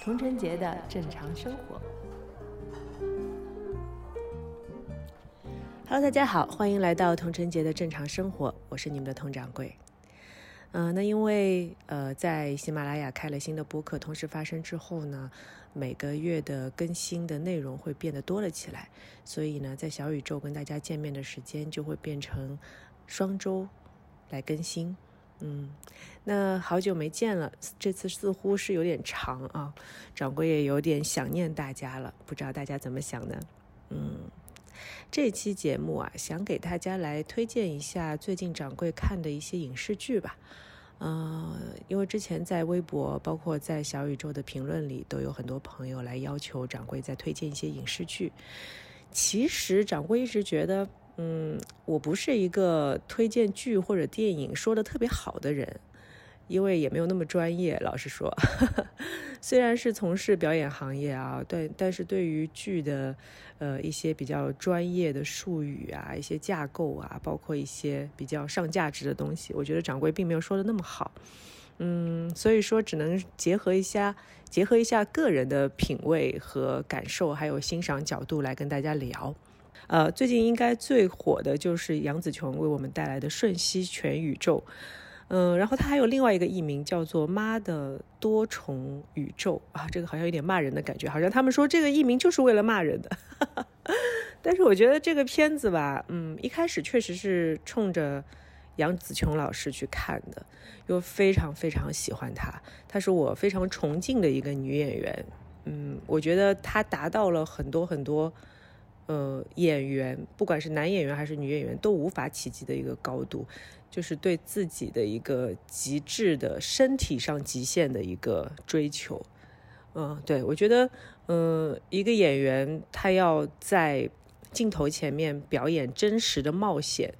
童晨杰的正常生活。Hello，大家好，欢迎来到童晨杰的正常生活，我是你们的童掌柜。嗯，那因为呃，在喜马拉雅开了新的播客，同时发生之后呢，每个月的更新的内容会变得多了起来，所以呢，在小宇宙跟大家见面的时间就会变成双周来更新。嗯，那好久没见了，这次似乎是有点长啊，掌柜也有点想念大家了，不知道大家怎么想呢？嗯，这期节目啊，想给大家来推荐一下最近掌柜看的一些影视剧吧。嗯，因为之前在微博，包括在小宇宙的评论里，都有很多朋友来要求掌柜再推荐一些影视剧。其实掌柜一直觉得。嗯，我不是一个推荐剧或者电影说的特别好的人，因为也没有那么专业。老实说，虽然是从事表演行业啊，但但是对于剧的呃一些比较专业的术语啊，一些架构啊，包括一些比较上价值的东西，我觉得掌柜并没有说的那么好。嗯，所以说只能结合一下，结合一下个人的品味和感受，还有欣赏角度来跟大家聊。呃，最近应该最火的就是杨紫琼为我们带来的《瞬息全宇宙》，嗯，然后他还有另外一个艺名叫做《妈的多重宇宙》啊，这个好像有点骂人的感觉，好像他们说这个艺名就是为了骂人的。但是我觉得这个片子吧，嗯，一开始确实是冲着杨紫琼老师去看的，又非常非常喜欢她，她是我非常崇敬的一个女演员，嗯，我觉得她达到了很多很多。呃，演员不管是男演员还是女演员都无法企及的一个高度，就是对自己的一个极致的身体上极限的一个追求。嗯，对我觉得，嗯，一个演员他要在镜头前面表演真实的冒险、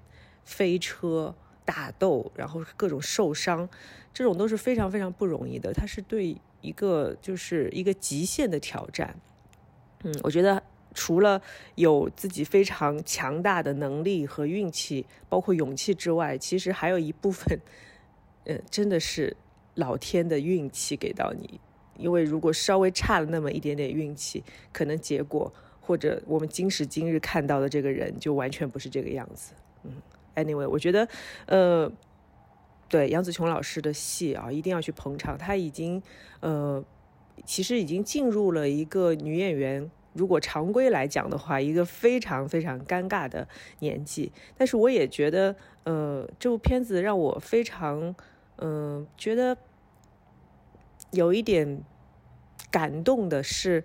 飞车、打斗，然后各种受伤，这种都是非常非常不容易的。他是对一个就是一个极限的挑战。嗯，我觉得。除了有自己非常强大的能力和运气，包括勇气之外，其实还有一部分，呃，真的是老天的运气给到你。因为如果稍微差了那么一点点运气，可能结果或者我们今时今日看到的这个人就完全不是这个样子。嗯，anyway，我觉得，呃，对杨紫琼老师的戏啊，一定要去捧场。她已经，呃，其实已经进入了一个女演员。如果常规来讲的话，一个非常非常尴尬的年纪。但是我也觉得，呃，这部片子让我非常，嗯，觉得有一点感动的是，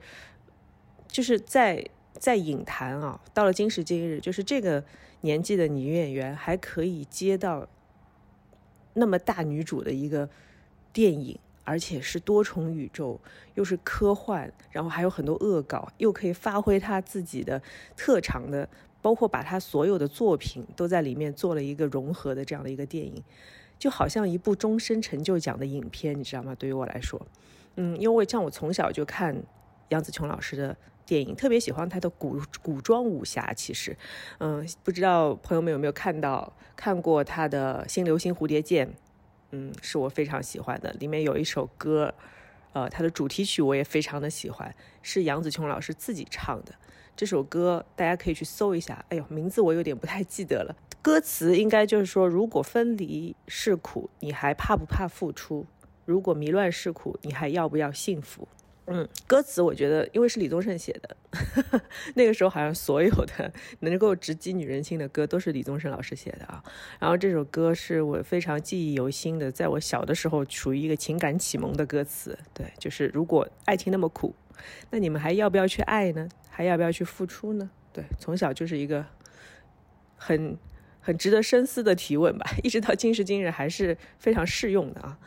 就是在在影坛啊，到了今时今日，就是这个年纪的女演员还可以接到那么大女主的一个电影。而且是多重宇宙，又是科幻，然后还有很多恶搞，又可以发挥他自己的特长的，包括把他所有的作品都在里面做了一个融合的这样的一个电影，就好像一部终身成就奖的影片，你知道吗？对于我来说，嗯，因为像我从小就看杨紫琼老师的电影，特别喜欢她的古古装武侠。其实，嗯，不知道朋友们有没有看到看过她的《新流星蝴蝶剑》。嗯，是我非常喜欢的。里面有一首歌，呃，它的主题曲我也非常的喜欢，是杨紫琼老师自己唱的。这首歌大家可以去搜一下。哎呦，名字我有点不太记得了。歌词应该就是说：如果分离是苦，你还怕不怕付出？如果迷乱是苦，你还要不要幸福？嗯，歌词我觉得，因为是李宗盛写的，那个时候好像所有的能够直击女人心的歌都是李宗盛老师写的啊。然后这首歌是我非常记忆犹新的，在我小的时候属于一个情感启蒙的歌词。对，就是如果爱情那么苦，那你们还要不要去爱呢？还要不要去付出呢？对，从小就是一个很很值得深思的提问吧，一直到今时今日还是非常适用的啊。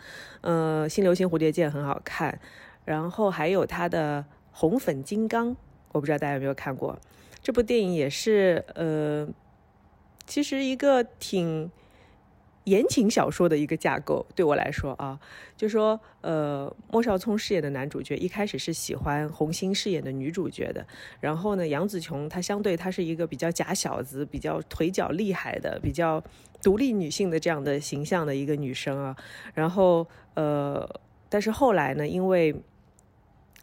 呃，新流星蝴蝶剑很好看。然后还有他的《红粉金刚》，我不知道大家有没有看过。这部电影，也是呃，其实一个挺言情小说的一个架构，对我来说啊，就说呃，莫少聪饰演的男主角一开始是喜欢红星饰演的女主角的，然后呢，杨紫琼她相对她是一个比较假小子、比较腿脚厉害的、比较独立女性的这样的形象的一个女生啊，然后呃，但是后来呢，因为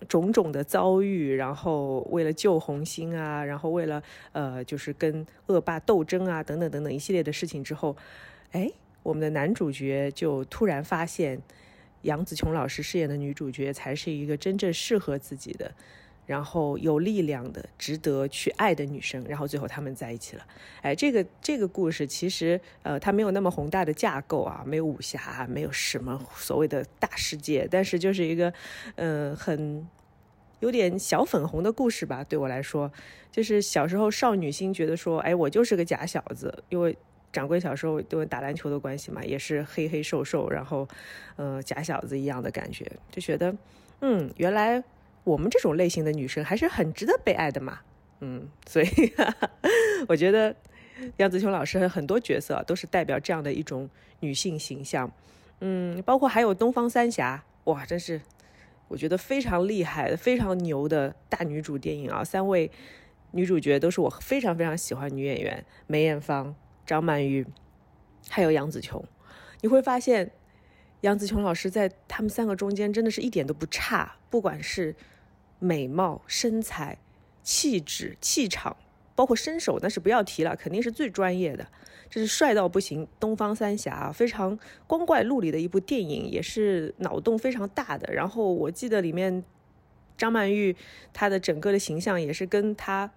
种种的遭遇，然后为了救红星啊，然后为了呃，就是跟恶霸斗争啊，等等等等一系列的事情之后，哎。我们的男主角就突然发现，杨紫琼老师饰演的女主角才是一个真正适合自己的，然后有力量的、值得去爱的女生。然后最后他们在一起了。哎，这个这个故事其实呃，它没有那么宏大的架构啊，没有武侠，没有什么所谓的大世界，但是就是一个呃很有点小粉红的故事吧。对我来说，就是小时候少女心觉得说，哎，我就是个假小子，因为。掌柜小时候因为打篮球的关系嘛，也是黑黑瘦瘦，然后，呃，假小子一样的感觉，就觉得，嗯，原来我们这种类型的女生还是很值得被爱的嘛，嗯，所以我觉得杨紫琼老师很多角色都是代表这样的一种女性形象，嗯，包括还有东方三侠，哇，真是我觉得非常厉害、非常牛的大女主电影啊，三位女主角都是我非常非常喜欢女演员，梅艳芳。张曼玉，还有杨紫琼，你会发现，杨紫琼老师在他们三个中间真的是一点都不差，不管是美貌、身材、气质、气场，包括身手，那是不要提了，肯定是最专业的。这是帅到不行，东方三侠非常光怪陆离的一部电影，也是脑洞非常大的。然后我记得里面张曼玉她的整个的形象也是跟她。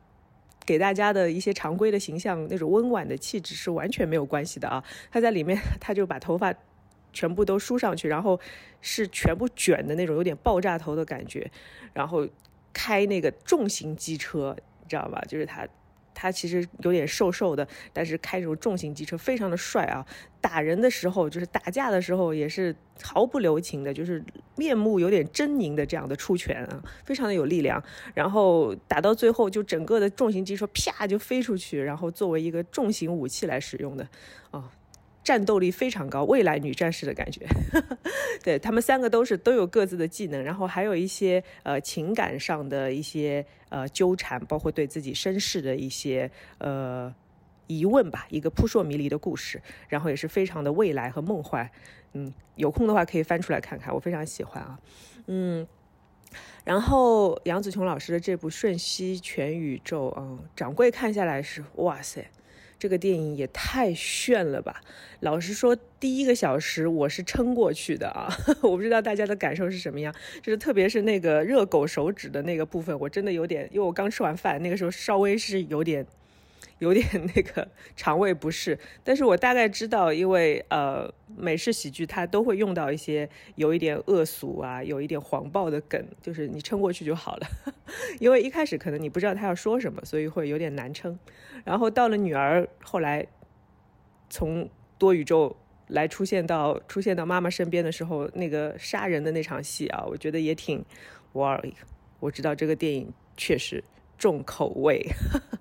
给大家的一些常规的形象，那种温婉的气质是完全没有关系的啊！他在里面，他就把头发全部都梳上去，然后是全部卷的那种，有点爆炸头的感觉，然后开那个重型机车，你知道吧？就是他。他其实有点瘦瘦的，但是开这种重型机车非常的帅啊！打人的时候，就是打架的时候也是毫不留情的，就是面目有点狰狞的这样的出拳啊，非常的有力量。然后打到最后，就整个的重型机车啪就飞出去，然后作为一个重型武器来使用的，哦。战斗力非常高，未来女战士的感觉。对他们三个都是都有各自的技能，然后还有一些呃情感上的一些呃纠缠，包括对自己身世的一些呃疑问吧，一个扑朔迷离的故事，然后也是非常的未来和梦幻。嗯，有空的话可以翻出来看看，我非常喜欢啊。嗯，然后杨紫琼老师的这部《瞬息全宇宙》，嗯，掌柜看下来是哇塞。这个电影也太炫了吧！老实说，第一个小时我是撑过去的啊，我不知道大家的感受是什么样。就是特别是那个热狗手指的那个部分，我真的有点，因为我刚吃完饭，那个时候稍微是有点。有点 那个肠胃不适，但是我大概知道，因为呃美式喜剧它都会用到一些有一点恶俗啊，有一点黄暴的梗，就是你撑过去就好了。因为一开始可能你不知道他要说什么，所以会有点难撑。然后到了女儿后来从多宇宙来出现到出现到妈妈身边的时候，那个杀人的那场戏啊，我觉得也挺哇，我知道这个电影确实重口味。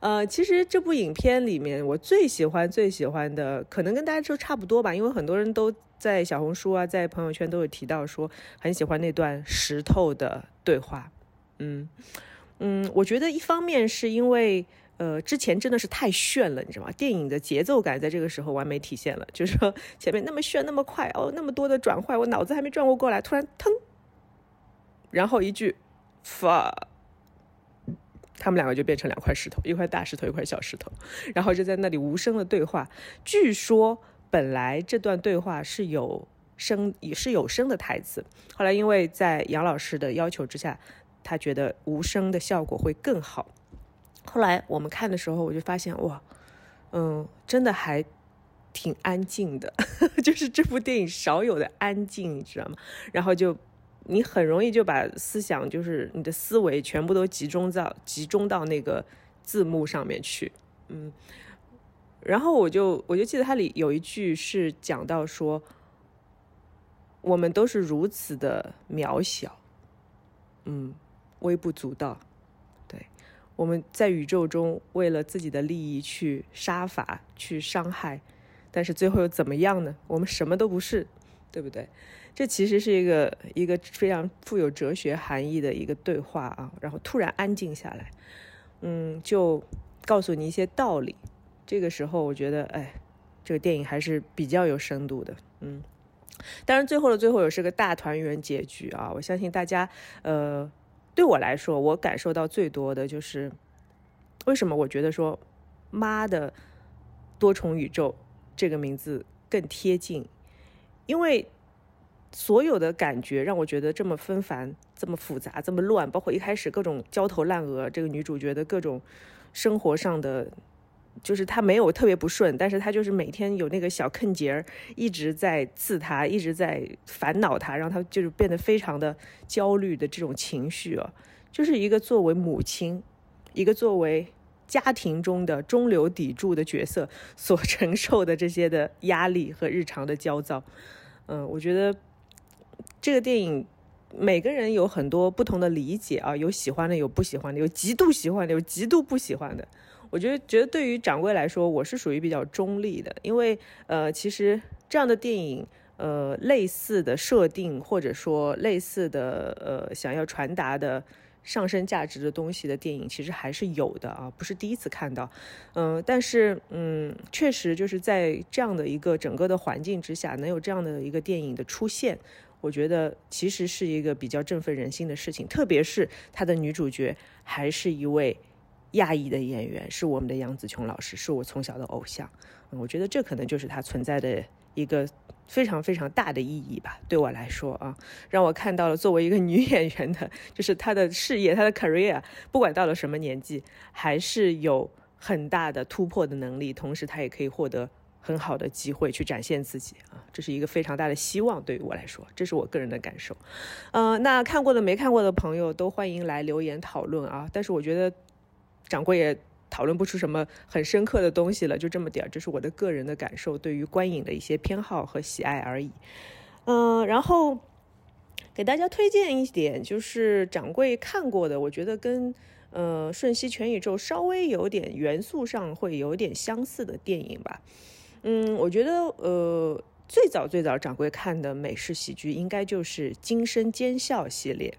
呃，其实这部影片里面，我最喜欢最喜欢的，可能跟大家都差不多吧，因为很多人都在小红书啊，在朋友圈都有提到说很喜欢那段石头的对话。嗯嗯，我觉得一方面是因为，呃，之前真的是太炫了，你知道吗？电影的节奏感在这个时候完美体现了，就是说前面那么炫那么快哦，那么多的转换，我脑子还没转过过来，突然腾，然后一句发。他们两个就变成两块石头，一块大石头，一块小石头，然后就在那里无声的对话。据说本来这段对话是有声，也是有声的台词，后来因为在杨老师的要求之下，他觉得无声的效果会更好。后来我们看的时候，我就发现哇，嗯，真的还挺安静的，就是这部电影少有的安静，你知道吗？然后就。你很容易就把思想，就是你的思维全部都集中到集中到那个字幕上面去，嗯，然后我就我就记得它里有一句是讲到说，我们都是如此的渺小，嗯，微不足道，对，我们在宇宙中为了自己的利益去杀伐去伤害，但是最后又怎么样呢？我们什么都不是，对不对？这其实是一个一个非常富有哲学含义的一个对话啊。然后突然安静下来，嗯，就告诉你一些道理。这个时候，我觉得，哎，这个电影还是比较有深度的，嗯。当然，最后的最后也是个大团圆结局啊！我相信大家，呃，对我来说，我感受到最多的就是，为什么我觉得说“妈的多重宇宙”这个名字更贴近？因为所有的感觉让我觉得这么纷繁、这么复杂、这么乱，包括一开始各种焦头烂额，这个女主角的各种生活上的。就是他没有特别不顺，但是他就是每天有那个小坑节儿一直在刺他，一直在烦恼他，让他就是变得非常的焦虑的这种情绪啊，就是一个作为母亲，一个作为家庭中的中流砥柱的角色所 承受的这些的压力和日常的焦躁。嗯，我觉得这个电影每个人有很多不同的理解啊，有喜欢的，有不喜欢的，有极度喜欢的，有极度不喜欢的。我觉得，觉得对于掌柜来说，我是属于比较中立的，因为，呃，其实这样的电影，呃，类似的设定或者说类似的，呃，想要传达的上升价值的东西的电影，其实还是有的啊，不是第一次看到，嗯，但是，嗯，确实就是在这样的一个整个的环境之下，能有这样的一个电影的出现，我觉得其实是一个比较振奋人心的事情，特别是他的女主角还是一位。亚裔的演员是我们的杨紫琼老师，是我从小的偶像。嗯，我觉得这可能就是他存在的一个非常非常大的意义吧。对我来说啊，让我看到了作为一个女 演员的，就是她的事业，她的 career，不管到了什么年纪，还是有很大的突破的能力。同时，她也可以获得很好的机会去展现自己啊，这是一个非常大的希望。对于我来说，这是我个人的感受。嗯，那看过的、没看过的朋友都欢迎来留言讨论啊。但是我觉得。掌柜也讨论不出什么很深刻的东西了，就这么点儿，这是我的个人的感受，对于观影的一些偏好和喜爱而已。嗯，然后给大家推荐一点，就是掌柜看过的，我觉得跟呃《瞬息全宇宙》稍微有点元素上会有点相似的电影吧。嗯，我觉得呃最早最早掌柜看的美式喜剧应该就是《惊声尖笑》系列，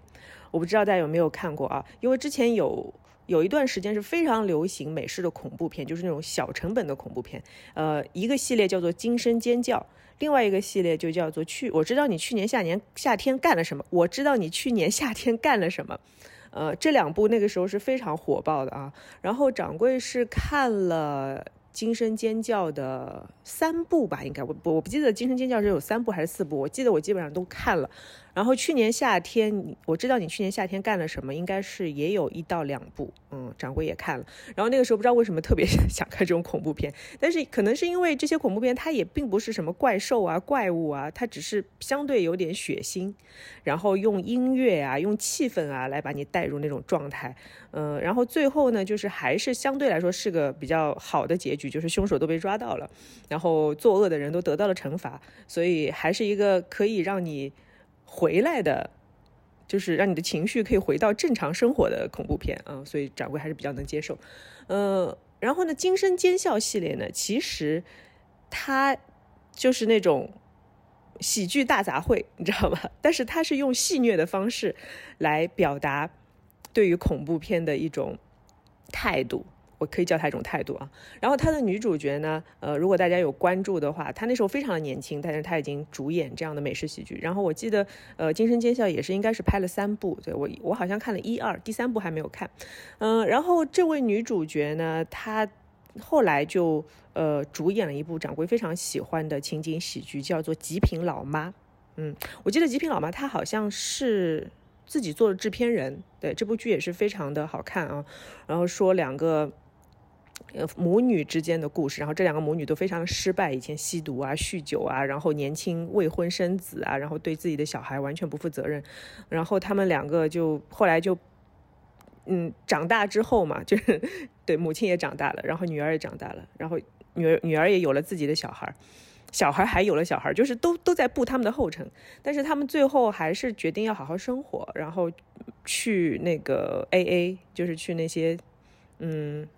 我不知道大家有没有看过啊？因为之前有。有一段时间是非常流行美式的恐怖片，就是那种小成本的恐怖片。呃，一个系列叫做《惊声尖叫》，另外一个系列就叫做《去我知道你去年夏年夏天干了什么》。我知道你去年夏天干了什么。呃，这两部那个时候是非常火爆的啊。然后掌柜是看了。惊声尖叫的三部吧，应该我我不记得惊声尖叫是有三部还是四部，我记得我基本上都看了。然后去年夏天，我知道你去年夏天干了什么，应该是也有一到两部，嗯，掌柜也看了。然后那个时候不知道为什么特别 想看这种恐怖片，但是可能是因为这些恐怖片它也并不是什么怪兽啊、怪物啊，它只是相对有点血腥，然后用音乐啊、用气氛啊来把你带入那种状态，嗯，然后最后呢，就是还是相对来说是个比较好的结局。就是凶手都被抓到了，然后作恶的人都得到了惩罚，所以还是一个可以让你回来的，就是让你的情绪可以回到正常生活的恐怖片啊，所以掌柜还是比较能接受。呃，然后呢，惊声尖笑系列呢，其实它就是那种喜剧大杂烩，你知道吗？但是它是用戏谑的方式来表达对于恐怖片的一种态度。可以叫她一种态度啊。然后她的女主角呢，呃，如果大家有关注的话，她那时候非常的年轻，但是她已经主演这样的美式喜剧。然后我记得，呃，《惊声尖笑》也是应该是拍了三部，对我我好像看了一二，第三部还没有看。嗯，然后这位女主角呢，她后来就呃主演了一部掌柜非常喜欢的情景喜剧，叫做《极品老妈》。嗯，我记得《极品老妈》她好像是自己做了制片人，对这部剧也是非常的好看啊。然后说两个。呃，母女之间的故事，然后这两个母女都非常失败，以前吸毒啊、酗酒啊，然后年轻未婚生子啊，然后对自己的小孩完全不负责任，然后他们两个就后来就，嗯，长大之后嘛，就是 对母亲也长大了，然后女儿也长大了，然后女儿女儿也有了自己的小孩，小孩还有了小孩，就是都都在步他们的后尘，但是他们最后还是决定要好好生活，然后去那个 A A，就是去那些嗯。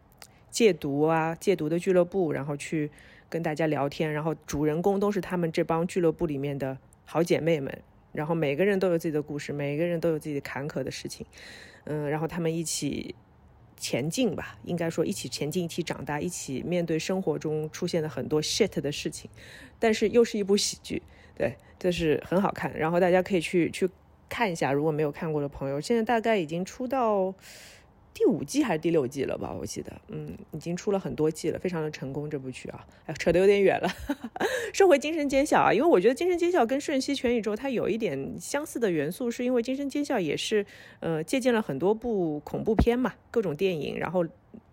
戒毒啊，戒毒的俱乐部，然后去跟大家聊天，然后主人公都是他们这帮俱乐部里面的好姐妹们，然后每个人都有自己的故事，每个人都有自己的坎坷的事情，嗯，然后他们一起前进吧，应该说一起前进，一起长大，一起面对生活中出现的很多 shit 的事情，但是又是一部喜剧，对，这是很好看，然后大家可以去去看一下，如果没有看过的朋友，现在大概已经出到。第五季还是第六季了吧？我记得，嗯，已经出了很多季了，非常的成功这部剧啊。哎，扯得有点远了。说回《精神尖笑》啊，因为我觉得《精神尖笑》跟《瞬息全宇宙》它有一点相似的元素，是因为《精神尖笑》也是呃借鉴了很多部恐怖片嘛，各种电影。然后，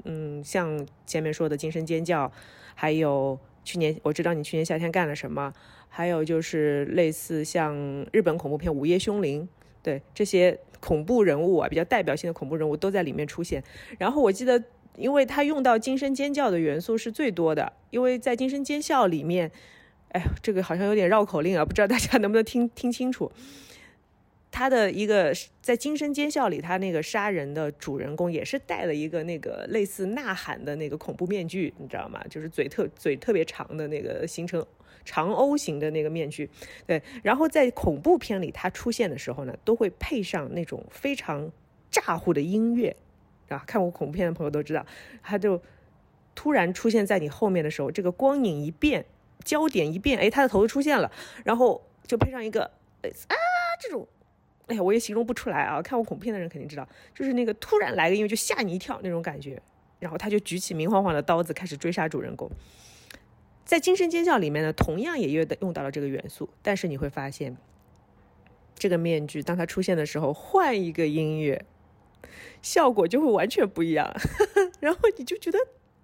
嗯，像前面说的《惊声尖叫》，还有去年我知道你去年夏天干了什么，还有就是类似像日本恐怖片《午夜凶铃》，对这些。恐怖人物啊，比较代表性的恐怖人物都在里面出现。然后我记得，因为他用到惊声尖叫的元素是最多的，因为在惊声尖笑里面，哎，这个好像有点绕口令啊，不知道大家能不能听听清楚。他的一个在惊声尖笑里，他那个杀人的主人公也是戴了一个那个类似呐喊的那个恐怖面具，你知道吗？就是嘴特嘴特别长的那个形成。长 O 型的那个面具，对，然后在恐怖片里它出现的时候呢，都会配上那种非常咋呼的音乐啊。看过恐怖片的朋友都知道，他就突然出现在你后面的时候，这个光影一变，焦点一变，哎，他的头就出现了，然后就配上一个啊这种，哎呀，我也形容不出来啊。看过恐怖片的人肯定知道，就是那个突然来个音乐就吓你一跳那种感觉，然后他就举起明晃晃的刀子开始追杀主人公。在《惊声尖叫》里面呢，同样也用的用到了这个元素，但是你会发现，这个面具当它出现的时候，换一个音乐，效果就会完全不一样，然后你就觉得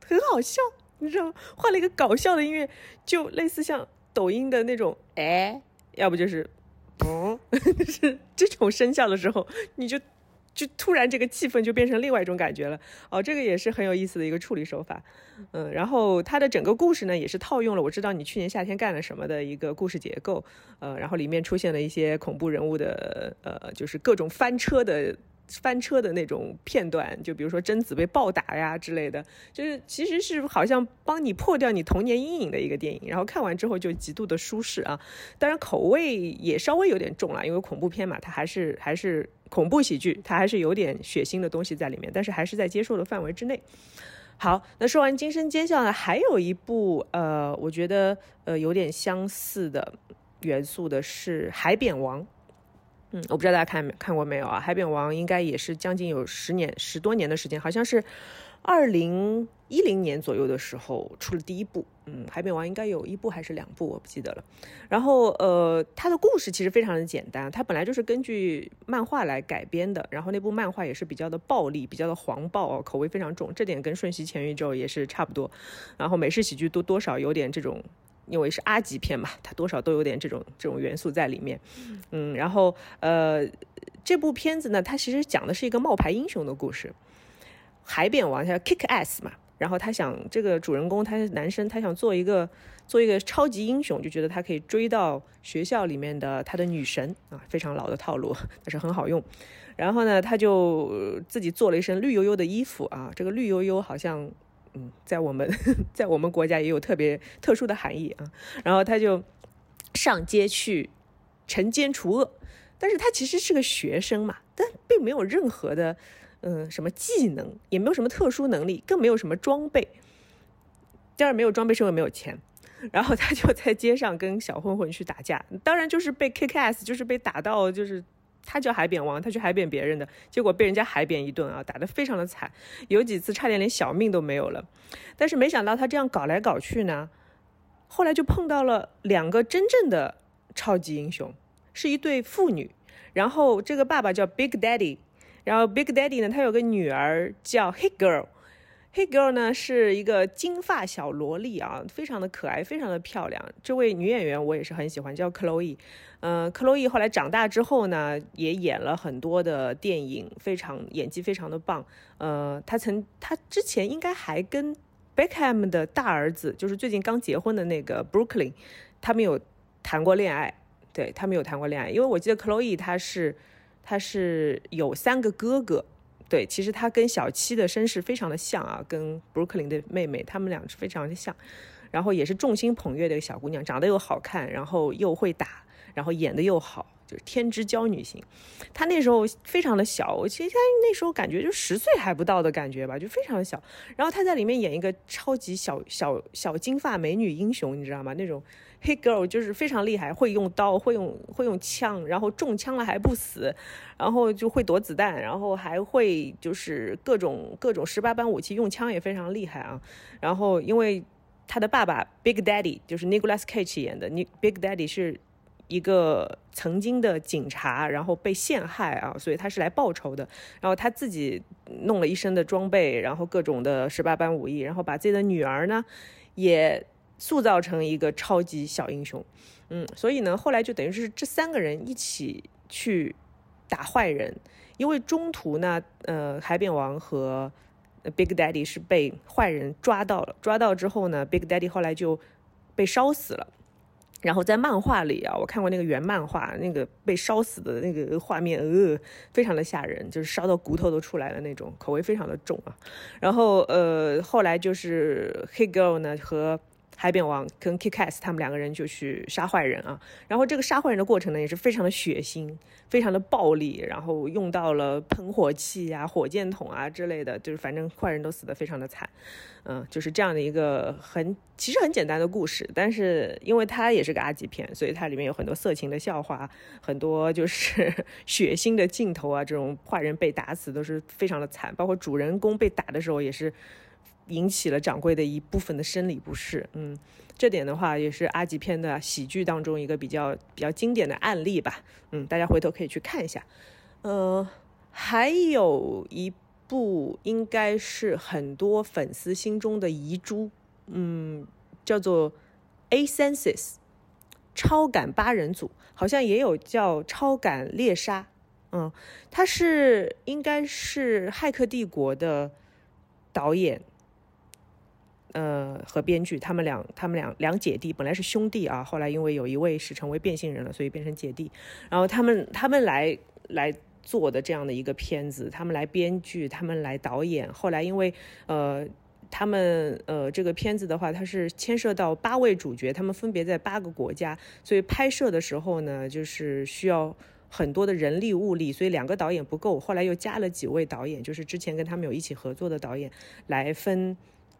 很好笑，你知道吗？换了一个搞笑的音乐，就类似像抖音的那种，哎，要不就是，嗯，是这种声效的时候，你就。就突然这个气氛就变成另外一种感觉了哦，这个也是很有意思的一个处理手法，嗯，然后它的整个故事呢也是套用了我知道你去年夏天干了什么的一个故事结构，呃，然后里面出现了一些恐怖人物的呃，就是各种翻车的。翻车的那种片段，就比如说贞子被暴打呀之类的，就是其实是好像帮你破掉你童年阴影的一个电影。然后看完之后就极度的舒适啊，当然口味也稍微有点重了，因为恐怖片嘛，它还是还是恐怖喜剧，它还是有点血腥的东西在里面，但是还是在接受的范围之内。好，那说完《惊声尖叫》呢，还有一部呃，我觉得呃有点相似的元素的是《海扁王》。嗯，我不知道大家看没看过没有啊？《海扁王》应该也是将近有十年、十多年的时间，好像是二零一零年左右的时候出了第一部。嗯，《海扁王》应该有一部还是两部，我不记得了。然后，呃，它的故事其实非常的简单，它本来就是根据漫画来改编的。然后那部漫画也是比较的暴力，比较的黄暴，口味非常重，这点跟《瞬息全宇宙》也是差不多。然后美式喜剧都多少有点这种。因为是阿级片嘛，它多少都有点这种这种元素在里面，嗯，然后呃，这部片子呢，它其实讲的是一个冒牌英雄的故事，海扁王他叫 kick ass 嘛，然后他想这个主人公他是男生，他想做一个做一个超级英雄，就觉得他可以追到学校里面的他的女神啊，非常老的套路，但是很好用，然后呢，他就自己做了一身绿油油的衣服啊，这个绿油油好像。嗯，在我们 在我们国家也有特别特殊的含义啊。然后他就上街去惩奸除恶，但是他其实是个学生嘛，但并没有任何的嗯什么技能，也没有什么特殊能力，更没有什么装备。第二，没有装备是因为没有钱。然后他就在街上跟小混混去打架，当然就是被 KKS，就是被打到就是。他叫海扁王，他去海扁别人的，结果被人家海扁一顿啊，打得非常的惨，有几次差点连小命都没有了。但是没想到他这样搞来搞去呢，后来就碰到了两个真正的超级英雄，是一对父女。然后这个爸爸叫 Big Daddy，然后 Big Daddy 呢，他有个女儿叫 Hit Girl。Hey Girl 呢是一个金发小萝莉啊，非常的可爱，非常的漂亮。这位女演员我也是很喜欢，叫 Chloe。嗯，Chloe 后来长大之后呢，也演了很多的电影，非常演技非常的棒。呃，她曾她之前应该还跟 Beckham 的大儿子，就是最近刚结婚的那个 Brooklyn，他们有谈过恋爱。对他们有谈过恋爱，因为我记得 Chloe 她是她是有三个哥哥。对，其实他跟小七的身世非常的像啊，跟 Brooklyn 的妹妹，他们俩是非常的像。然后也是众星捧月的一个小姑娘，长得又好看，然后又会打，然后演的又好。就是天之娇女型，她那时候非常的小，我其实她那时候感觉就十岁还不到的感觉吧，就非常的小。然后她在里面演一个超级小小小金发美女英雄，你知道吗？那种黑 girl 就是非常厉害，会用刀，会用会用枪，然后中枪了还不死，然后就会躲子弹，然后还会就是各种各种十八般武器，用枪也非常厉害啊。然后因为他的爸爸 Big Daddy 就是 Nicholas Cage 演的，Big Daddy 是。一个曾经的警察，然后被陷害啊，所以他是来报仇的。然后他自己弄了一身的装备，然后各种的十八般武艺，然后把自己的女儿呢也塑造成一个超级小英雄。嗯，所以呢，后来就等于是这三个人一起去打坏人。因为中途呢，呃，海扁王和 Big Daddy 是被坏人抓到了，抓到之后呢，Big Daddy 后来就被烧死了。然后在漫画里啊，我看过那个原漫画，那个被烧死的那个画面，呃，非常的吓人，就是烧到骨头都出来了那种，口味非常的重啊。然后呃，后来就是黑 girl 呢和。海扁王跟 Kickass 他们两个人就去杀坏人啊，然后这个杀坏人的过程呢也是非常的血腥，非常的暴力，然后用到了喷火器啊、火箭筒啊之类的，就是反正坏人都死得非常的惨，嗯，就是这样的一个很其实很简单的故事，但是因为它也是个 R 级片，所以它里面有很多色情的笑话，很多就是 血腥的镜头啊，这种坏人被打死都是非常的惨，包括主人公被打的时候也是。引起了掌柜的一部分的生理不适，嗯，这点的话也是阿吉片的喜剧当中一个比较比较经典的案例吧，嗯，大家回头可以去看一下，呃，还有一部应该是很多粉丝心中的遗珠，嗯，叫做《A Senses》超感八人组，好像也有叫超感猎杀，嗯，他是应该是《骇客帝国》的导演。呃，和编剧他们两，他们两两姐弟本来是兄弟啊，后来因为有一位是成为变性人了，所以变成姐弟。然后他们他们来来做的这样的一个片子，他们来编剧，他们来导演。后来因为呃，他们呃这个片子的话，它是牵涉到八位主角，他们分别在八个国家，所以拍摄的时候呢，就是需要很多的人力物力，所以两个导演不够，后来又加了几位导演，就是之前跟他们有一起合作的导演来分。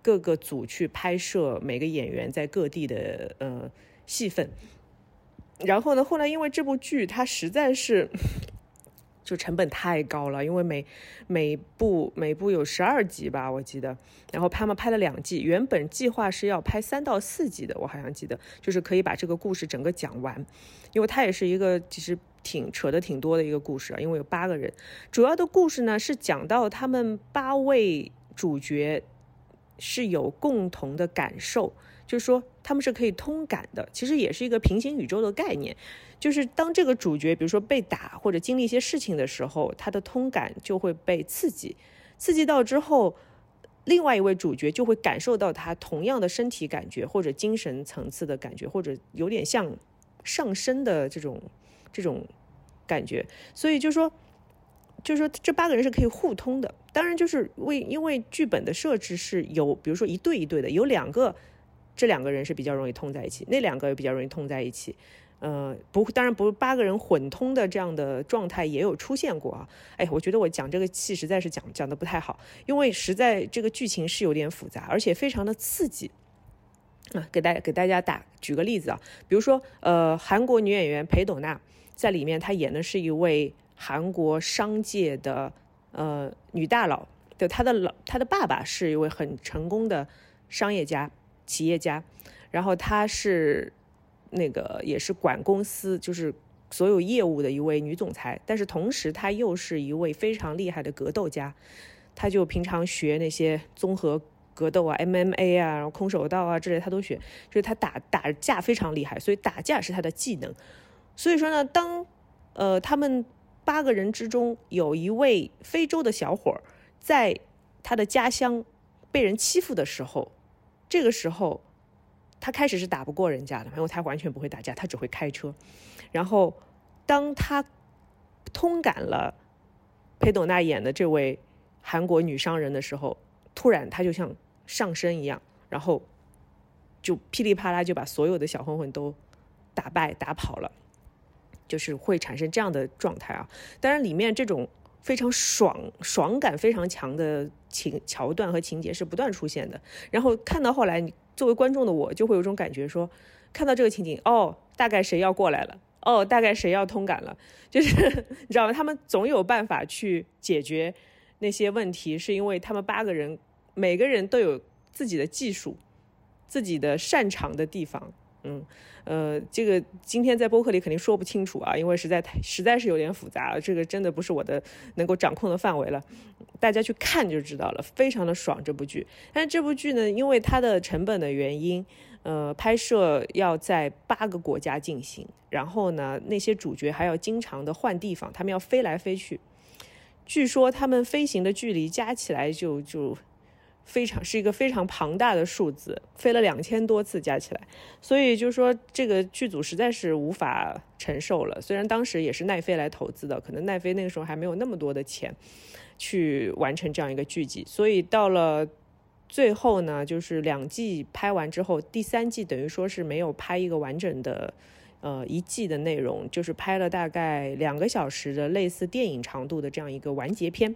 各个组去拍摄每个演员在各地的呃戏份，然后呢，后来因为这部剧它实在是就成本太高了，因为每每部每部有十二集吧，我记得，然后他们拍了两季，原本计划是要拍三到四集的，我好像记得，就是可以把这个故事整个讲完，因为它也是一个其实挺扯的挺多的一个故事啊，因为有八个人，主要的故事呢是讲到他们八位主角。是有共同的感受，就是说他们是可以通感的。其实也是一个平行宇宙的概念，就是当这个主角比如说被打或者经历一些事情的时候，他的通感就会被刺激，刺激到之后，另外一位主角就会感受到他同样的身体感觉或者精神层次的感觉，或者有点像上升的这种这种感觉。所以就说。就是说，这八个人是可以互通的。当然，就是为因为剧本的设置是有，比如说一对一对的，有两个，这两个人是比较容易通在一起，那两个也比较容易通在一起。呃，不，当然不八个人混通的这样的状态也有出现过啊。哎，我觉得我讲这个戏实在是讲讲的不太好，因为实在这个剧情是有点复杂，而且非常的刺激。啊，给大给大家打举个例子啊，比如说，呃，韩国女演员裴斗娜在里面，她演的是一位。韩国商界的呃女大佬，就她的老她的爸爸是一位很成功的商业家、企业家，然后她是那个也是管公司，就是所有业务的一位女总裁，但是同时她又是一位非常厉害的格斗家，她就平常学那些综合格斗啊、MMA 啊、然后空手道啊之类，她都学，就是她打打架非常厉害，所以打架是她的技能。所以说呢，当呃他们。八个人之中有一位非洲的小伙儿，在他的家乡被人欺负的时候，这个时候他开始是打不过人家的，因为他完全不会打架，他只会开车。然后当他通感了裴斗娜演的这位韩国女商人的时候，突然他就像上身一样，然后就噼里啪啦就把所有的小混混都打败打跑了，就是会产生这样的状态啊。当然，里面这种非常爽爽感非常强的情桥段和情节是不断出现的。然后看到后来，你作为观众的我就会有种感觉，说看到这个情景，哦，大概谁要过来了。哦，大概谁要通感了？就是你知道吗？他们总有办法去解决那些问题，是因为他们八个人每个人都有自己的技术、自己的擅长的地方。嗯，呃，这个今天在播客里肯定说不清楚啊，因为实在太实在是有点复杂了，这个真的不是我的能够掌控的范围了。大家去看就知道了，非常的爽这部剧。但是这部剧呢，因为它的成本的原因。呃，拍摄要在八个国家进行，然后呢，那些主角还要经常的换地方，他们要飞来飞去。据说他们飞行的距离加起来就就非常是一个非常庞大的数字，飞了两千多次加起来，所以就说这个剧组实在是无法承受了。虽然当时也是奈飞来投资的，可能奈飞那个时候还没有那么多的钱去完成这样一个剧集，所以到了。最后呢，就是两季拍完之后，第三季等于说是没有拍一个完整的，呃，一季的内容，就是拍了大概两个小时的类似电影长度的这样一个完结篇，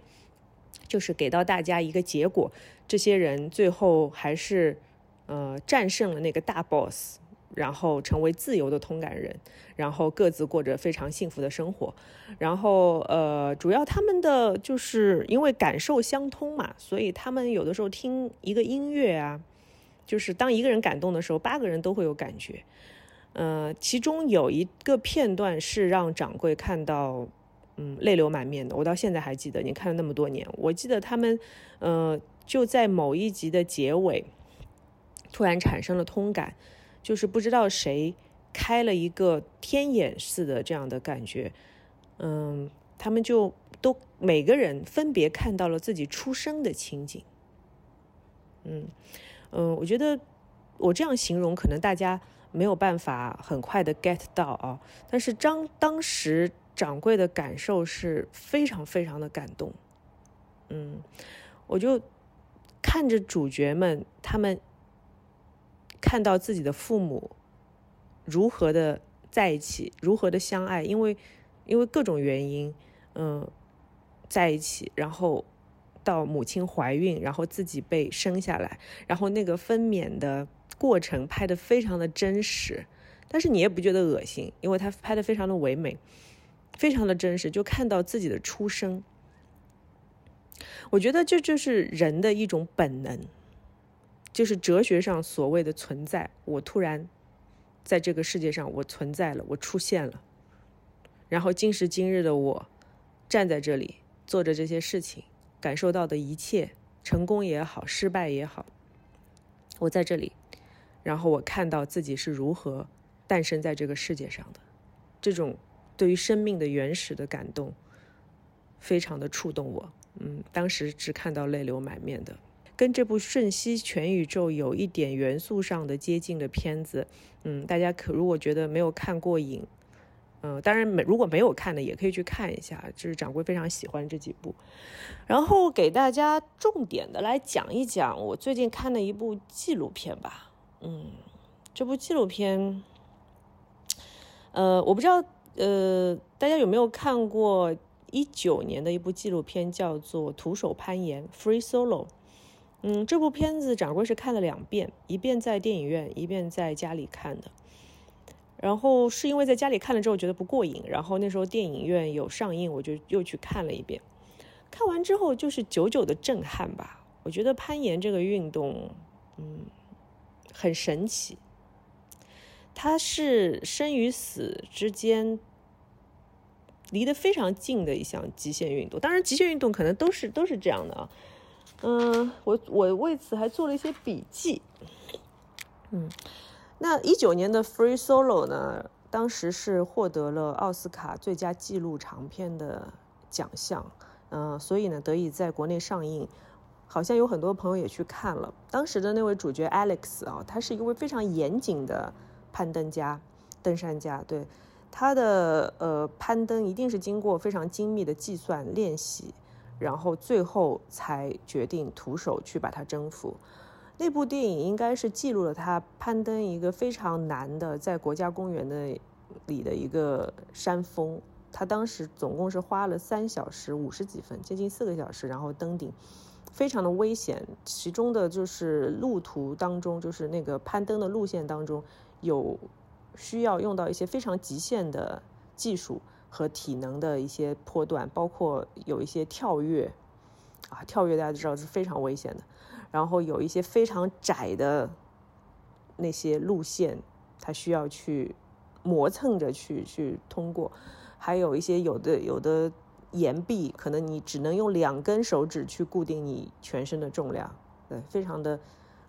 就是给到大家一个结果，这些人最后还是，呃，战胜了那个大 boss。然后成为自由的通感人，然后各自过着非常幸福的生活。然后，呃，主要他们的就是因为感受相通嘛，所以他们有的时候听一个音乐啊，就是当一个人感动的时候，八个人都会有感觉。呃，其中有一个片段是让掌柜看到，嗯，泪流满面的。我到现在还记得，你看了那么多年，我记得他们，呃，就在某一集的结尾，突然产生了通感。就是不知道谁开了一个天眼似的这样的感觉，嗯，他们就都每个人分别看到了自己出生的情景，嗯嗯，我觉得我这样形容可能大家没有办法很快的 get 到啊，但是当当时掌柜的感受是非常非常的感动，嗯，我就看着主角们他们。看到自己的父母如何的在一起，如何的相爱，因为因为各种原因，嗯，在一起，然后到母亲怀孕，然后自己被生下来，然后那个分娩的过程拍的非常的真实，但是你也不觉得恶心，因为他拍的非常的唯美，非常的真实，就看到自己的出生，我觉得这就是人的一种本能。就是哲学上所谓的存在，我突然在这个世界上，我存在了，我出现了。然后今时今日的我，站在这里做着这些事情，感受到的一切，成功也好，失败也好，我在这里，然后我看到自己是如何诞生在这个世界上的，这种对于生命的原始的感动，非常的触动我。嗯，当时只看到泪流满面的。跟这部《瞬息全宇宙》有一点元素上的接近的片子，嗯，大家可如果觉得没有看过瘾，嗯，当然没如果没有看的也可以去看一下，就是掌柜非常喜欢这几部。然后给大家重点的来讲一讲我最近看的一部纪录片吧，嗯，这部纪录片，呃，我不知道，呃，大家有没有看过一九年的一部纪录片，叫做《徒手攀岩》（Free Solo）。嗯，这部片子掌柜是看了两遍，一遍在电影院，一遍在家里看的。然后是因为在家里看了之后觉得不过瘾，然后那时候电影院有上映，我就又去看了一遍。看完之后就是久久的震撼吧。我觉得攀岩这个运动，嗯，很神奇。它是生与死之间离得非常近的一项极限运动。当然，极限运动可能都是都是这样的啊。嗯，我我为此还做了一些笔记。嗯，那一九年的《Free Solo》呢，当时是获得了奥斯卡最佳纪录长片的奖项。嗯，所以呢，得以在国内上映。好像有很多朋友也去看了。当时的那位主角 Alex 啊，他是一位非常严谨的攀登家、登山家。对他的呃攀登，一定是经过非常精密的计算练习。然后最后才决定徒手去把它征服。那部电影应该是记录了他攀登一个非常难的在国家公园的里的一个山峰。他当时总共是花了三小时五十几分，接近四个小时，然后登顶，非常的危险。其中的就是路途当中，就是那个攀登的路线当中，有需要用到一些非常极限的技术和体能的一些坡段，包括有一些跳跃，啊，跳跃大家都知道是非常危险的。然后有一些非常窄的那些路线，它需要去磨蹭着去去通过。还有一些有的有的岩壁，可能你只能用两根手指去固定你全身的重量，对，非常的，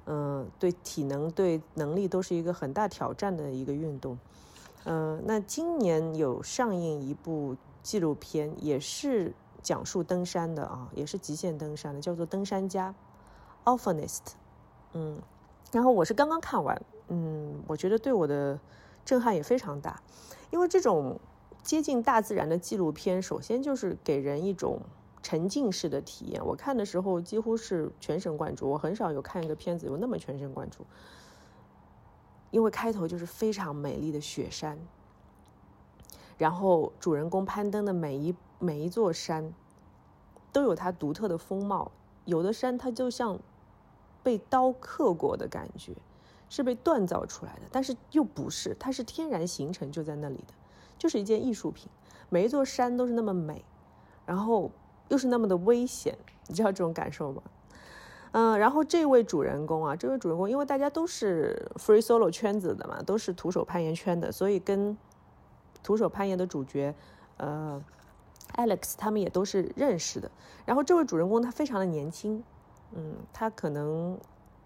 嗯，对体能对能力都是一个很大挑战的一个运动，嗯，那今年有上映一部纪录片，也是讲述登山的啊，也是极限登山的，叫做《登山家》（Alpinist），嗯，然后我是刚刚看完，嗯，我觉得对我的震撼也非常大，因为这种。接近大自然的纪录片，首先就是给人一种沉浸式的体验。我看的时候几乎是全神贯注，我很少有看一个片子有那么全神贯注。因为开头就是非常美丽的雪山，然后主人公攀登的每一每一座山都有它独特的风貌，有的山它就像被刀刻过的感觉，是被锻造出来的，但是又不是，它是天然形成就在那里的。就是一件艺术品，每一座山都是那么美，然后又是那么的危险，你知道这种感受吗？嗯，然后这位主人公啊，这位主人公，因为大家都是 free solo 圈子的嘛，都是徒手攀岩圈的，所以跟徒手攀岩的主角，呃，Alex 他们也都是认识的。然后这位主人公他非常的年轻，嗯，他可能。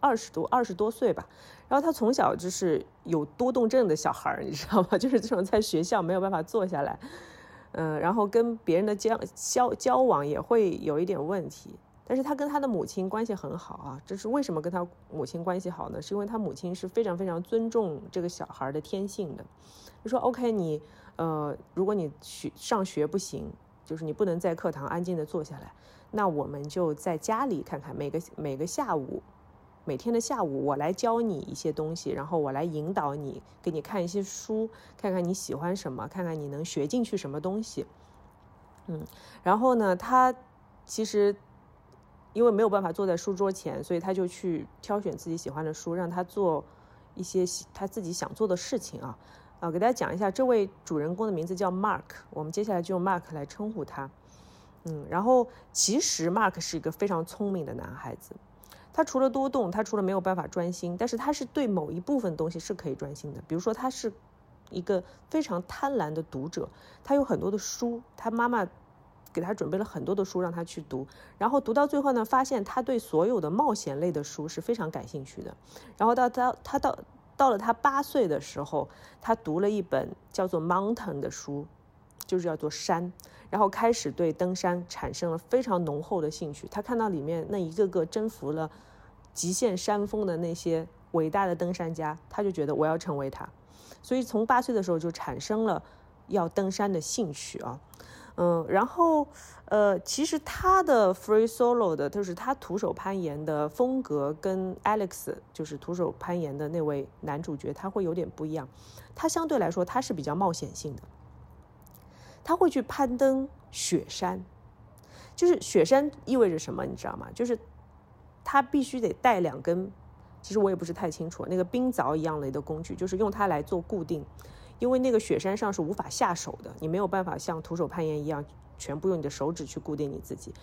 二十多二十多岁吧，然后他从小就是有多动症的小孩儿，你知道吗？就是这种在学校没有办法坐下来，嗯，然后跟别人的交交交往也会有一点问题。但是他跟他的母亲关系很好啊，这是为什么跟他母亲关系好呢？是因为他母亲是非常非常尊重这个小孩的天性的，就说 OK，你呃，如果你学上学不行，就是你不能在课堂安静的坐下来，那我们就在家里看看每个每个下午。每天的下午，我来教你一些东西，然后我来引导你，给你看一些书，看看你喜欢什么，看看你能学进去什么东西。嗯，然后呢，他其实因为没有办法坐在书桌前，所以他就去挑选自己喜欢的书，让他做一些他自己想做的事情啊。啊，给大家讲一下，这位主人公的名字叫 Mark，我们接下来就用 Mark 来称呼他。嗯，然后其实 Mark 是一个非常聪明的男孩子。他除了多动，他除了没有办法专心，但是他是对某一部分东西是可以专心的。比如说，他是一个非常贪婪的读者，他有很多的书，他妈妈给他准备了很多的书让他去读，然后读到最后呢，发现他对所有的冒险类的书是非常感兴趣的。然后到他他到到了他八岁的时候，他读了一本叫做《Mountain》的书，就是叫做山。然后开始对登山产生了非常浓厚的兴趣。他看到里面那一个个征服了极限山峰的那些伟大的登山家，他就觉得我要成为他。所以从八岁的时候就产生了要登山的兴趣啊，嗯，然后呃，其实他的 free solo 的，就是他徒手攀岩的风格跟 Alex 就是徒手攀岩的那位男主角他会有点不一样。他相对来说他是比较冒险性的。他会去攀登雪山，就是雪山意味着什么，你知道吗？就是他必须得带两根，其实我也不是太清楚，那个冰凿一样的一个工具，就是用它来做固定，因为那个雪山上是无法下手的，你没有办法像徒手攀岩一样，全部用你的手指去固定你自己。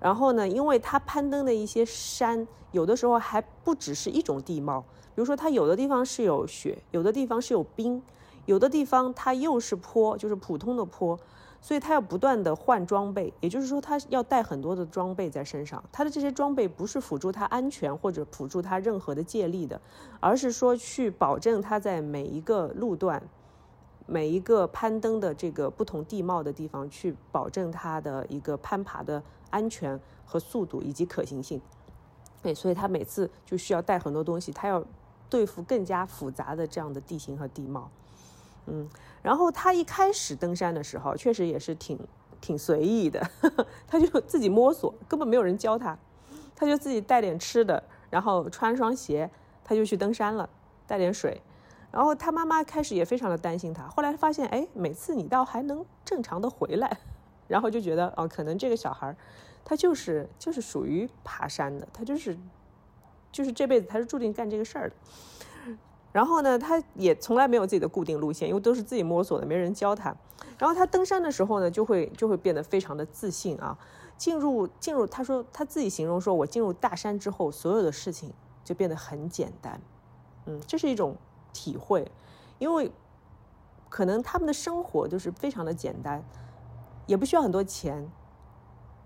然后呢，因为他攀登的一些山，有的时候还不只是一种地貌，比如说它有的地方是有雪，有的地方是有冰。有的地方它又是坡，就是普通的坡，所以他要不断的换装备，也就是说他要带很多的装备在身上。他的这些装备不是辅助他安全或者辅助他任何的借力的，而是说去保证他在每一个路段、每一个攀登的这个不同地貌的地方去保证他的一个攀爬的安全和速度以及可行性。对，所以他每次就需要带很多东西，他要对付更加复杂的这样的地形和地貌。嗯，然后他一开始登山的时候，确实也是挺挺随意的，他就自己摸索，根本没有人教他，他就自己带点吃的，然后穿双鞋，他就去登山了，带点水。然后他妈妈开始也非常的担心他，后来发现，哎，每次你倒还能正常的回来，然后就觉得，哦，可能这个小孩他就是就是属于爬山的，他就是就是这辈子他是注定干这个事儿的。然后呢，他也从来没有自己的固定路线，因为都是自己摸索的，没人教他。然后他登山的时候呢，就会就会变得非常的自信啊。进入进入，他说他自己形容说，我进入大山之后，所有的事情就变得很简单。嗯，这是一种体会，因为可能他们的生活就是非常的简单，也不需要很多钱。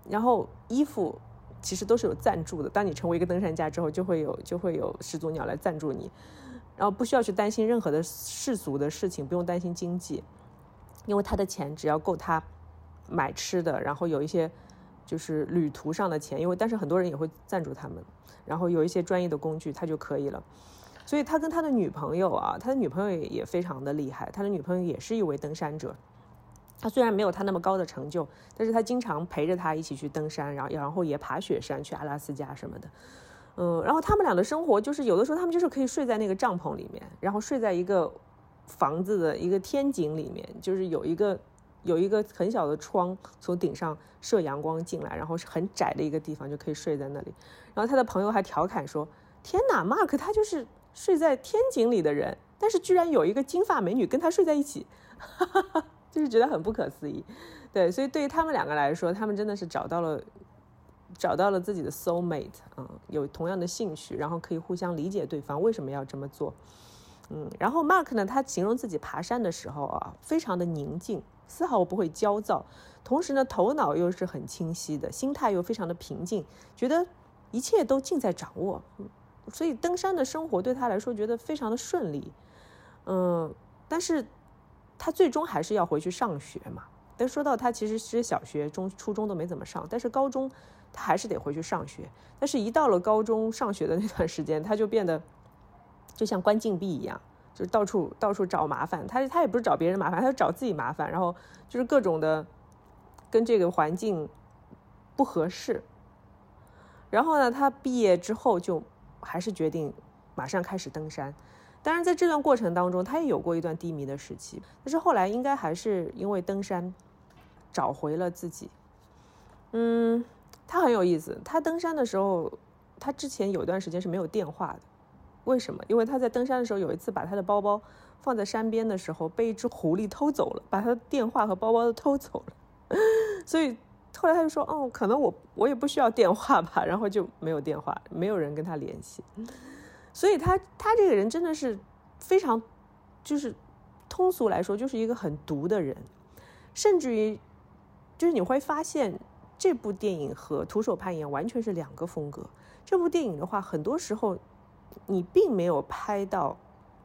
然后衣服其实都是有赞助的，当你成为一个登山家之后，就会有就会有始祖鸟来赞助你。然后不需要去担心任何的世俗的事情，不用担心经济，因为他的钱只要够他买吃的，然后有一些就是旅途上的钱，因为但是很多人也会赞助他们，然后有一些专业的工具，他就可以了。所以他跟他的女朋友啊，他的女朋友也非常的厉害，他的女朋友也是一位登山者。他虽然没有他那么高的成就，但是他经常陪着他一起去登山，然后然后也爬雪山，去阿拉斯加什么的。嗯，然后他们俩的生活就是有的时候他们就是可以睡在那个帐篷里面，然后睡在一个房子的一个天井里面，就是有一个有一个很小的窗从顶上射阳光进来，然后是很窄的一个地方就可以睡在那里。然后他的朋友还调侃说：“天哪，Mark 他就是睡在天井里的人，但是居然有一个金发美女跟他睡在一起，哈哈哈就是觉得很不可思议。”对，所以对于他们两个来说，他们真的是找到了。找到了自己的 soul mate，嗯，有同样的兴趣，然后可以互相理解对方为什么要这么做，嗯，然后 Mark 呢，他形容自己爬山的时候啊，非常的宁静，丝毫不会焦躁，同时呢，头脑又是很清晰的，心态又非常的平静，觉得一切都尽在掌握，所以登山的生活对他来说觉得非常的顺利，嗯，但是他最终还是要回去上学嘛。但说到他其实是小学、中、初中都没怎么上，但是高中。他还是得回去上学，但是，一到了高中上学的那段时间，他就变得就像关禁闭一样，就到处到处找麻烦。他他也不是找别人麻烦，他就找自己麻烦，然后就是各种的跟这个环境不合适。然后呢，他毕业之后就还是决定马上开始登山。当然，在这段过程当中，他也有过一段低迷的时期，但是后来应该还是因为登山找回了自己。嗯。他很有意思。他登山的时候，他之前有一段时间是没有电话的。为什么？因为他在登山的时候有一次把他的包包放在山边的时候，被一只狐狸偷走了，把他的电话和包包都偷走了。所以后来他就说：“哦，可能我我也不需要电话吧。”然后就没有电话，没有人跟他联系。所以他他这个人真的是非常，就是通俗来说，就是一个很毒的人，甚至于就是你会发现。这部电影和徒手攀岩完全是两个风格。这部电影的话，很多时候你并没有拍到，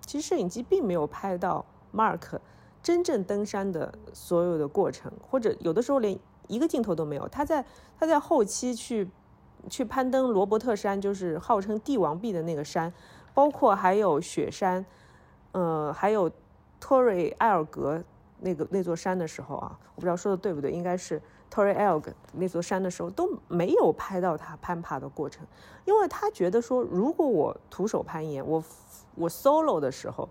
其实摄影机并没有拍到 Mark 真正登山的所有的过程，或者有的时候连一个镜头都没有。他在他在后期去去攀登罗伯特山，就是号称帝王壁的那个山，包括还有雪山，呃，还有托瑞埃尔格那个那座山的时候啊，我不知道说的对不对，应该是。Torrey Elg 那座山的时候都没有拍到他攀爬的过程，因为他觉得说，如果我徒手攀岩，我我 solo 的时候，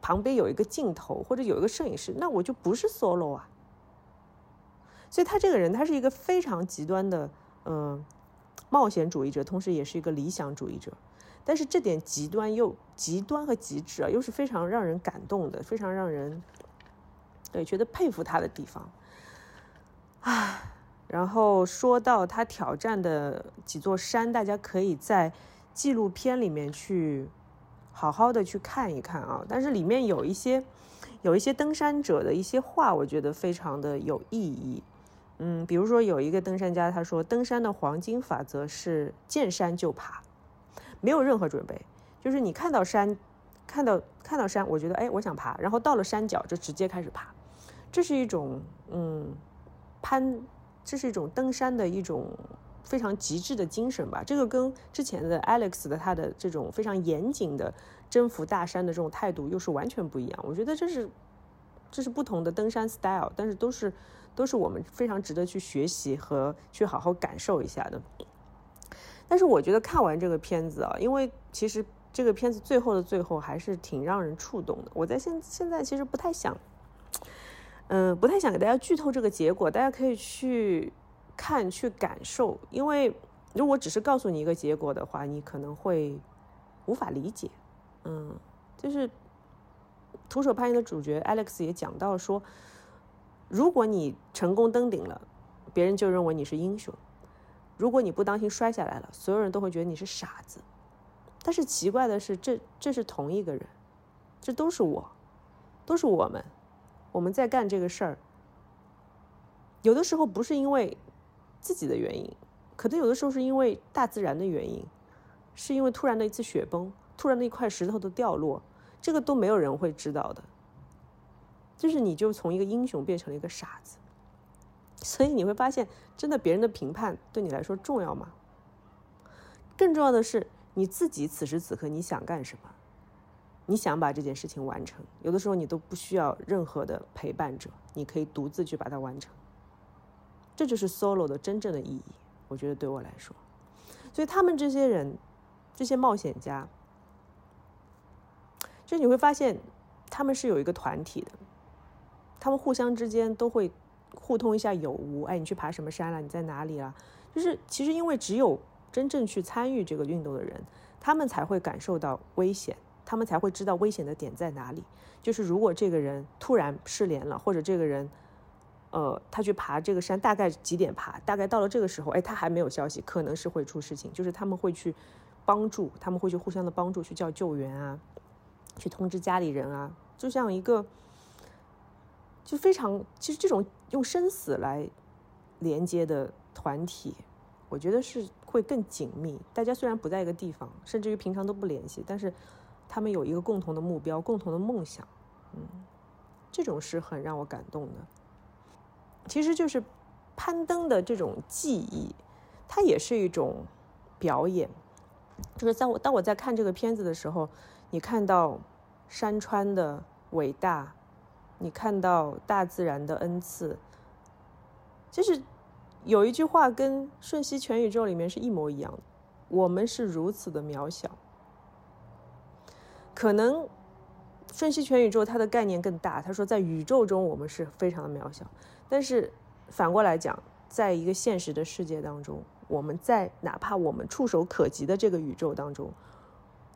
旁边有一个镜头或者有一个摄影师，那我就不是 solo 啊。所以他这个人，他是一个非常极端的，嗯，冒险主义者，同时也是一个理想主义者。但是这点极端又极端和极致啊，又是非常让人感动的，非常让人对觉得佩服他的地方。啊，然后说到他挑战的几座山，大家可以在纪录片里面去好好的去看一看啊。但是里面有一些有一些登山者的一些话，我觉得非常的有意义。嗯，比如说有一个登山家他说，登山的黄金法则是见山就爬，没有任何准备，就是你看到山，看到看到山，我觉得哎，我想爬，然后到了山脚就直接开始爬，这是一种嗯。攀，这是一种登山的一种非常极致的精神吧。这个跟之前的 Alex 的他的这种非常严谨的征服大山的这种态度又是完全不一样。我觉得这是这是不同的登山 style，但是都是都是我们非常值得去学习和去好好感受一下的。但是我觉得看完这个片子啊，因为其实这个片子最后的最后还是挺让人触动的。我在现现在其实不太想，嗯，不太想给大家剧透这个结果，大家可以去看去感受。因为如果只是告诉你一个结果的话，你可能会无法理解。嗯，就是徒手攀岩的主角 Alex 也讲到说，如果你成功登顶了，别人就认为你是英雄。如果你不当心摔下来了，所有人都会觉得你是傻子。但是奇怪的是，这这是同一个人，这都是我，都是我们，我们在干这个事儿。有的时候不是因为自己的原因，可能有的时候是因为大自然的原因，是因为突然的一次雪崩，突然的一块石头的掉落，这个都没有人会知道的。就是你就从一个英雄变成了一个傻子。所以你会发现，真的别人的评判对你来说重要吗？更重要的是你自己此时此刻你想干什么？你想把这件事情完成，有的时候你都不需要任何的陪伴者，你可以独自去把它完成。这就是 solo 的真正的意义，我觉得对我来说。所以他们这些人，这些冒险家，就你会发现他们是有一个团体的，他们互相之间都会。互通一下有无，哎，你去爬什么山了？你在哪里了？就是其实因为只有真正去参与这个运动的人，他们才会感受到危险，他们才会知道危险的点在哪里。就是如果这个人突然失联了，或者这个人，呃，他去爬这个山，大概几点爬？大概到了这个时候，哎，他还没有消息，可能是会出事情。就是他们会去帮助，他们会去互相的帮助，去叫救援啊，去通知家里人啊，就像一个。就非常，其实这种用生死来连接的团体，我觉得是会更紧密。大家虽然不在一个地方，甚至于平常都不联系，但是他们有一个共同的目标、共同的梦想，嗯，这种是很让我感动的。其实就是攀登的这种记忆，它也是一种表演。就是在我当我在看这个片子的时候，你看到山川的伟大。你看到大自然的恩赐，就是有一句话跟《瞬息全宇宙》里面是一模一样的。我们是如此的渺小，可能《瞬息全宇宙》它的概念更大。他说，在宇宙中我们是非常的渺小，但是反过来讲，在一个现实的世界当中，我们在哪怕我们触手可及的这个宇宙当中，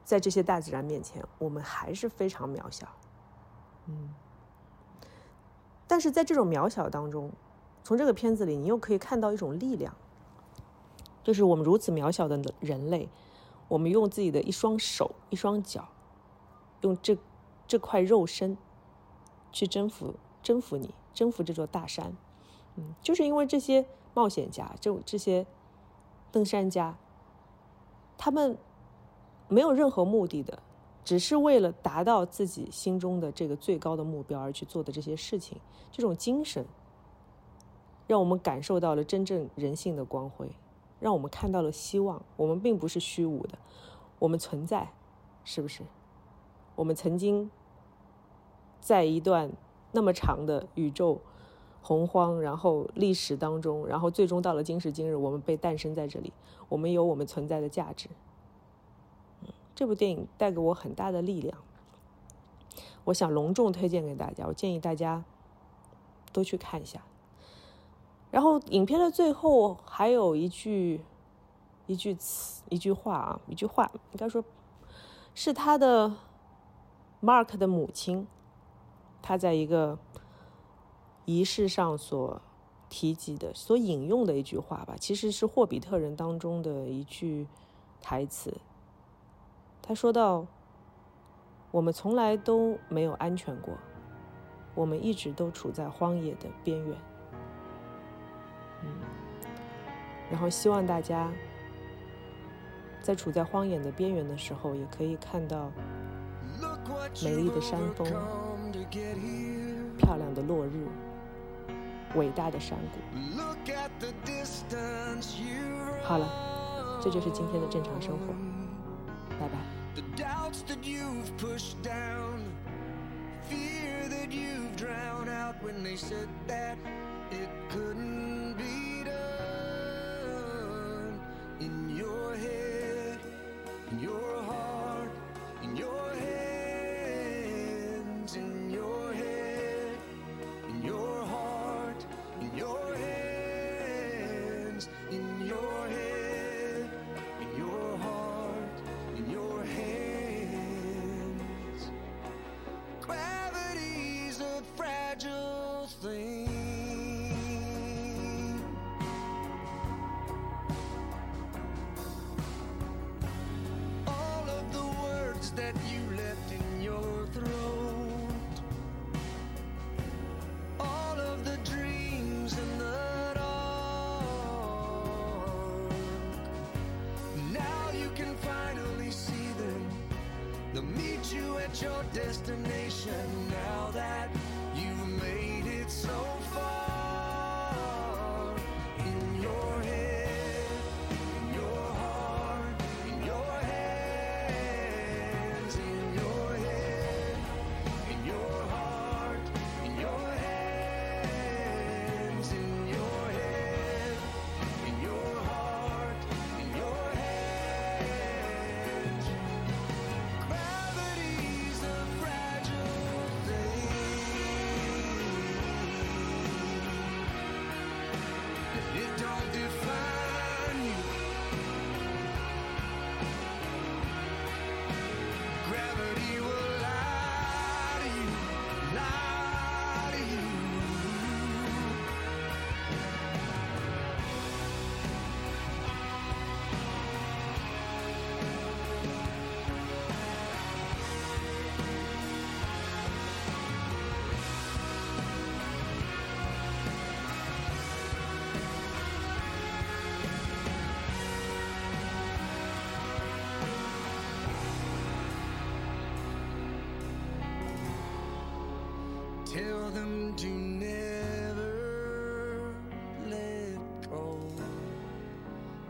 在这些大自然面前，我们还是非常渺小。嗯。但是在这种渺小当中，从这个片子里，你又可以看到一种力量，就是我们如此渺小的人类，我们用自己的一双手、一双脚，用这这块肉身，去征服、征服你、征服这座大山。嗯，就是因为这些冒险家、这这些登山家，他们没有任何目的的。只是为了达到自己心中的这个最高的目标而去做的这些事情，这种精神，让我们感受到了真正人性的光辉，让我们看到了希望。我们并不是虚无的，我们存在，是不是？我们曾经在一段那么长的宇宙洪荒，然后历史当中，然后最终到了今时今日，我们被诞生在这里，我们有我们存在的价值。这部电影带给我很大的力量，我想隆重推荐给大家。我建议大家都去看一下。然后，影片的最后还有一句一句词、一句话啊，一句话，应该说是他的 Mark 的母亲，他在一个仪式上所提及的、所引用的一句话吧，其实是《霍比特人》当中的一句台词。他说到：“我们从来都没有安全过，我们一直都处在荒野的边缘。”嗯，然后希望大家在处在荒野的边缘的时候，也可以看到美丽的山峰、漂亮的落日、伟大的山谷。好了，这就是今天的正常生活。拜拜。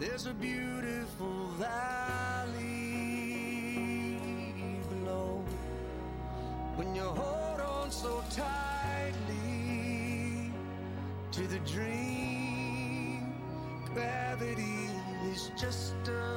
There's a beautiful valley below. When you hold on so tightly to the dream, gravity is just a